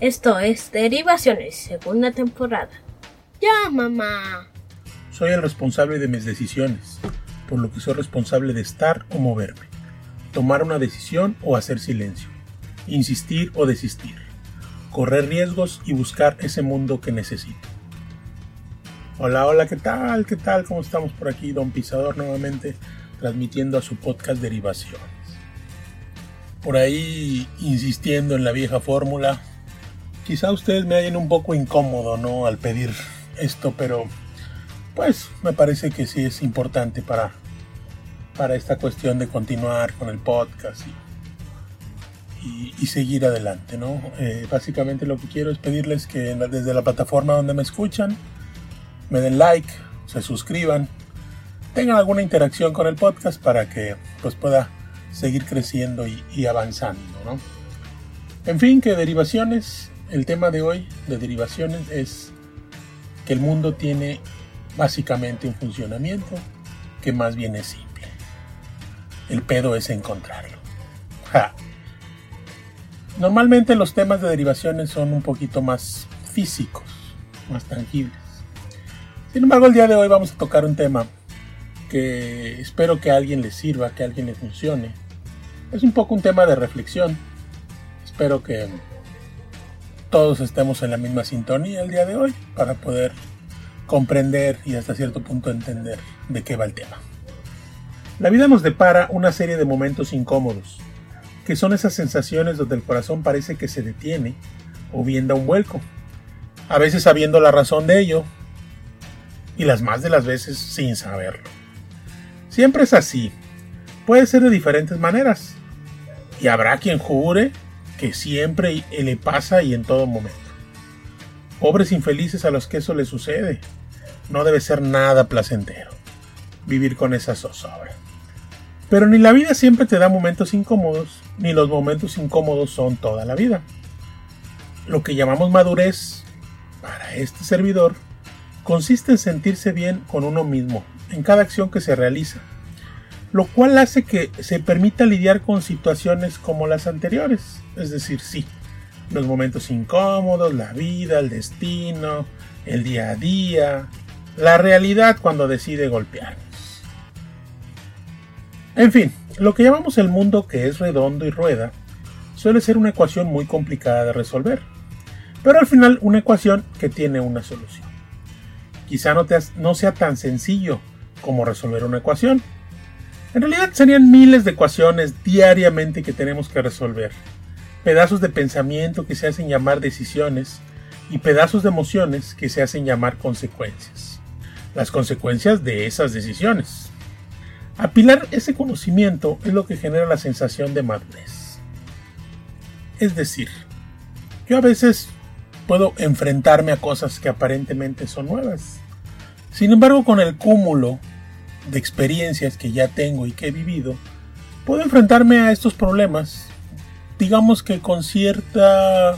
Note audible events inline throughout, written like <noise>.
Esto es Derivaciones, segunda temporada. Ya, mamá. Soy el responsable de mis decisiones, por lo que soy responsable de estar o moverme, tomar una decisión o hacer silencio, insistir o desistir, correr riesgos y buscar ese mundo que necesito. Hola, hola, ¿qué tal? ¿Qué tal? ¿Cómo estamos por aquí? Don Pisador nuevamente transmitiendo a su podcast Derivaciones. Por ahí insistiendo en la vieja fórmula. Quizá ustedes me hayan un poco incómodo, ¿no? Al pedir esto, pero pues me parece que sí es importante para, para esta cuestión de continuar con el podcast y, seguir adelante, ¿no? Eh, básicamente lo que quiero es pedirles que desde la plataforma donde me escuchan, me den like, se suscriban, tengan alguna interacción con el podcast para que pues pueda seguir creciendo y, avanzando, ¿no? En fin, que derivaciones, el tema de hoy de derivaciones es que el mundo tiene básicamente un funcionamiento que más bien es simple. El pedo es encontrarlo. <laughs> Normalmente los temas de derivaciones son un poquito más físicos, más tangibles. Sin embargo, el día de hoy vamos a tocar un tema que espero que a alguien le sirva, que a alguien le funcione. Es un poco un tema de reflexión. Espero que todos estemos en la misma sintonía el día de hoy para poder comprender y hasta cierto punto entender de qué va el tema. La vida nos depara una serie de momentos incómodos, que son esas sensaciones donde el corazón parece que se detiene o bien da un vuelco, a veces sabiendo la razón de ello y las más de las veces sin saberlo. Siempre es así. Puede ser de diferentes maneras. Y habrá quien jure que siempre le pasa y en todo momento. Pobres infelices a los que eso les sucede. No debe ser nada placentero vivir con esa zozobra. Pero ni la vida siempre te da momentos incómodos, ni los momentos incómodos son toda la vida. Lo que llamamos madurez, para este servidor, consiste en sentirse bien con uno mismo en cada acción que se realiza, lo cual hace que se permita lidiar con situaciones como las anteriores, es decir, sí, los momentos incómodos, la vida, el destino, el día a día, la realidad cuando decide golpearnos. En fin, lo que llamamos el mundo que es redondo y rueda suele ser una ecuación muy complicada de resolver, pero al final una ecuación que tiene una solución. Quizá no, no sea tan sencillo como resolver una ecuación. En realidad serían miles de ecuaciones diariamente que tenemos que resolver. Pedazos de pensamiento que se hacen llamar decisiones y pedazos de emociones que se hacen llamar consecuencias. Las consecuencias de esas decisiones. Apilar ese conocimiento es lo que genera la sensación de madurez. Es decir, yo a veces puedo enfrentarme a cosas que aparentemente son nuevas. Sin embargo, con el cúmulo de experiencias que ya tengo y que he vivido, puedo enfrentarme a estos problemas, digamos que con cierta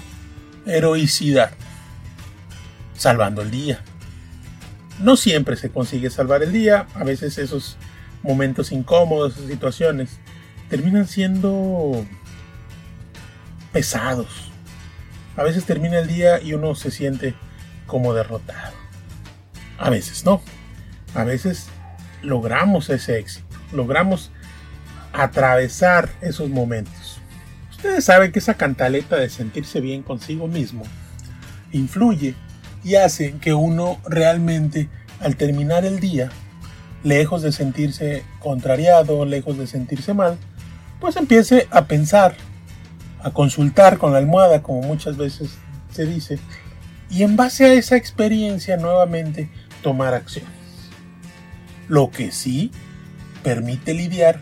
heroicidad, salvando el día. No siempre se consigue salvar el día, a veces esos momentos incómodos, esas situaciones, terminan siendo pesados. A veces termina el día y uno se siente como derrotado. A veces no. A veces logramos ese éxito, logramos atravesar esos momentos. Ustedes saben que esa cantaleta de sentirse bien consigo mismo influye y hace que uno realmente al terminar el día, lejos de sentirse contrariado, lejos de sentirse mal, pues empiece a pensar, a consultar con la almohada, como muchas veces se dice, y en base a esa experiencia nuevamente tomar acciones lo que sí permite lidiar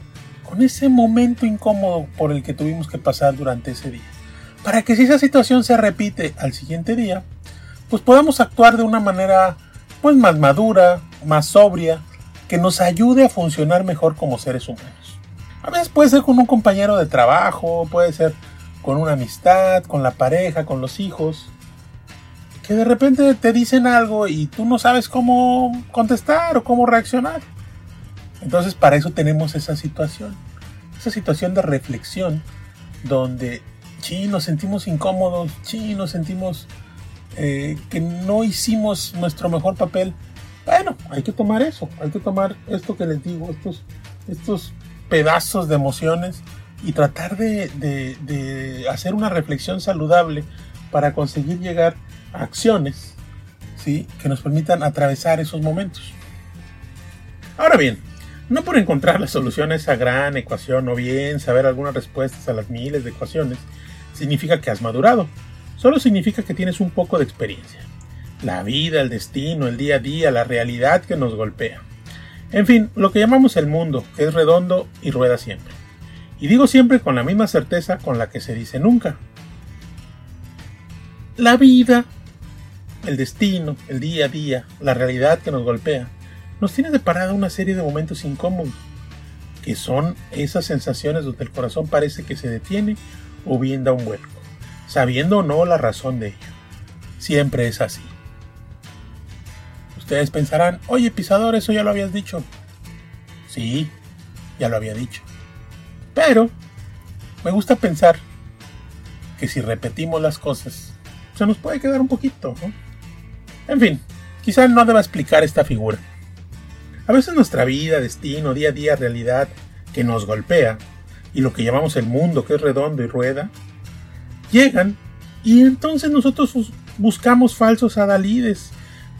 con ese momento incómodo por el que tuvimos que pasar durante ese día. Para que si esa situación se repite al siguiente día, pues podamos actuar de una manera pues más madura, más sobria, que nos ayude a funcionar mejor como seres humanos. A veces puede ser con un compañero de trabajo, puede ser con una amistad, con la pareja, con los hijos, que de repente te dicen algo y tú no sabes cómo contestar o cómo reaccionar. Entonces para eso tenemos esa situación, esa situación de reflexión donde sí, nos sentimos incómodos, sí, nos sentimos eh, que no hicimos nuestro mejor papel. Bueno, hay que tomar eso, hay que tomar esto que les digo, estos, estos pedazos de emociones y tratar de, de hacer una reflexión saludable para conseguir llegar acciones ¿sí? que nos permitan atravesar esos momentos. Ahora bien, no por encontrar la solución a gran ecuación o bien saber algunas respuestas a las miles de ecuaciones, significa que has madurado. Solo significa que tienes un poco de experiencia. La vida, el destino, el día a día, la realidad que nos golpea. En fin, lo que llamamos el mundo, que es redondo y rueda siempre. Y digo siempre con la misma certeza con la que se dice nunca. La vida, el destino, el día a día, la realidad que nos golpea, nos tiene deparada una serie de momentos incómodos, que son esas sensaciones donde el corazón parece que se detiene o bien da un vuelco, sabiendo o no la razón de ello. Siempre es así. Ustedes pensarán, oye pisador, eso ya lo habías dicho. Sí, ya lo había dicho. Pero me gusta pensar que si repetimos las cosas, se nos puede quedar un poquito. En fin, quizá no deba explicar esta figura. A veces nuestra vida, destino, día a día, realidad que nos golpea, y lo que llamamos el mundo, que es redondo y rueda, llegan y entonces nosotros buscamos falsos adalides,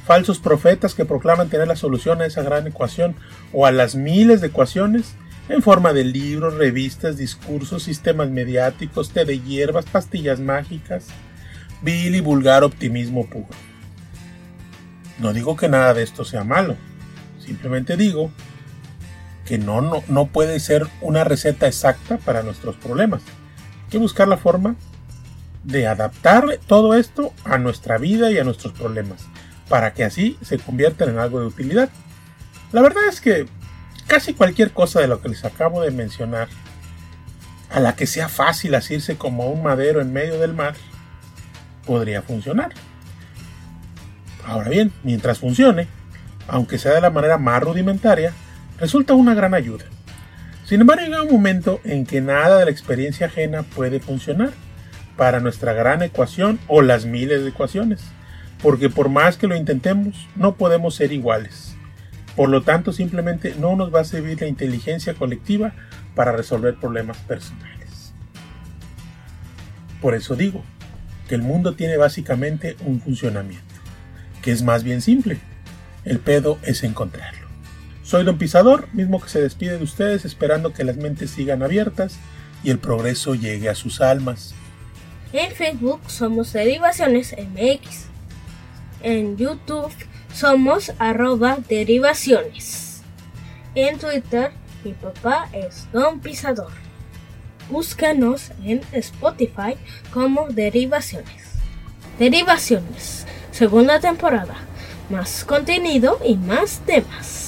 falsos profetas que proclaman tener la solución a esa gran ecuación o a las miles de ecuaciones en forma de libros, revistas, discursos, sistemas mediáticos, té de hierbas, pastillas mágicas, vil y vulgar optimismo puro. No digo que nada de esto sea malo, simplemente digo que no, no, no puede ser una receta exacta para nuestros problemas. Hay que buscar la forma de adaptar todo esto a nuestra vida y a nuestros problemas, para que así se conviertan en algo de utilidad. La verdad es que casi cualquier cosa de lo que les acabo de mencionar, a la que sea fácil asirse como un madero en medio del mar, podría funcionar. Ahora bien, mientras funcione, aunque sea de la manera más rudimentaria, resulta una gran ayuda. Sin embargo, llega un momento en que nada de la experiencia ajena puede funcionar para nuestra gran ecuación o las miles de ecuaciones, porque por más que lo intentemos, no podemos ser iguales. Por lo tanto, simplemente no nos va a servir la inteligencia colectiva para resolver problemas personales. Por eso digo que el mundo tiene básicamente un funcionamiento, que es más bien simple. El pedo es encontrarlo. Soy Don Pisador, mismo que se despide de ustedes esperando que las mentes sigan abiertas y el progreso llegue a sus almas. En Facebook somos Derivaciones MX. En YouTube somos arroba derivaciones. En Twitter mi papá es Don Pisador. Búscanos en Spotify como Derivaciones. Derivaciones, segunda temporada. Más contenido y más temas.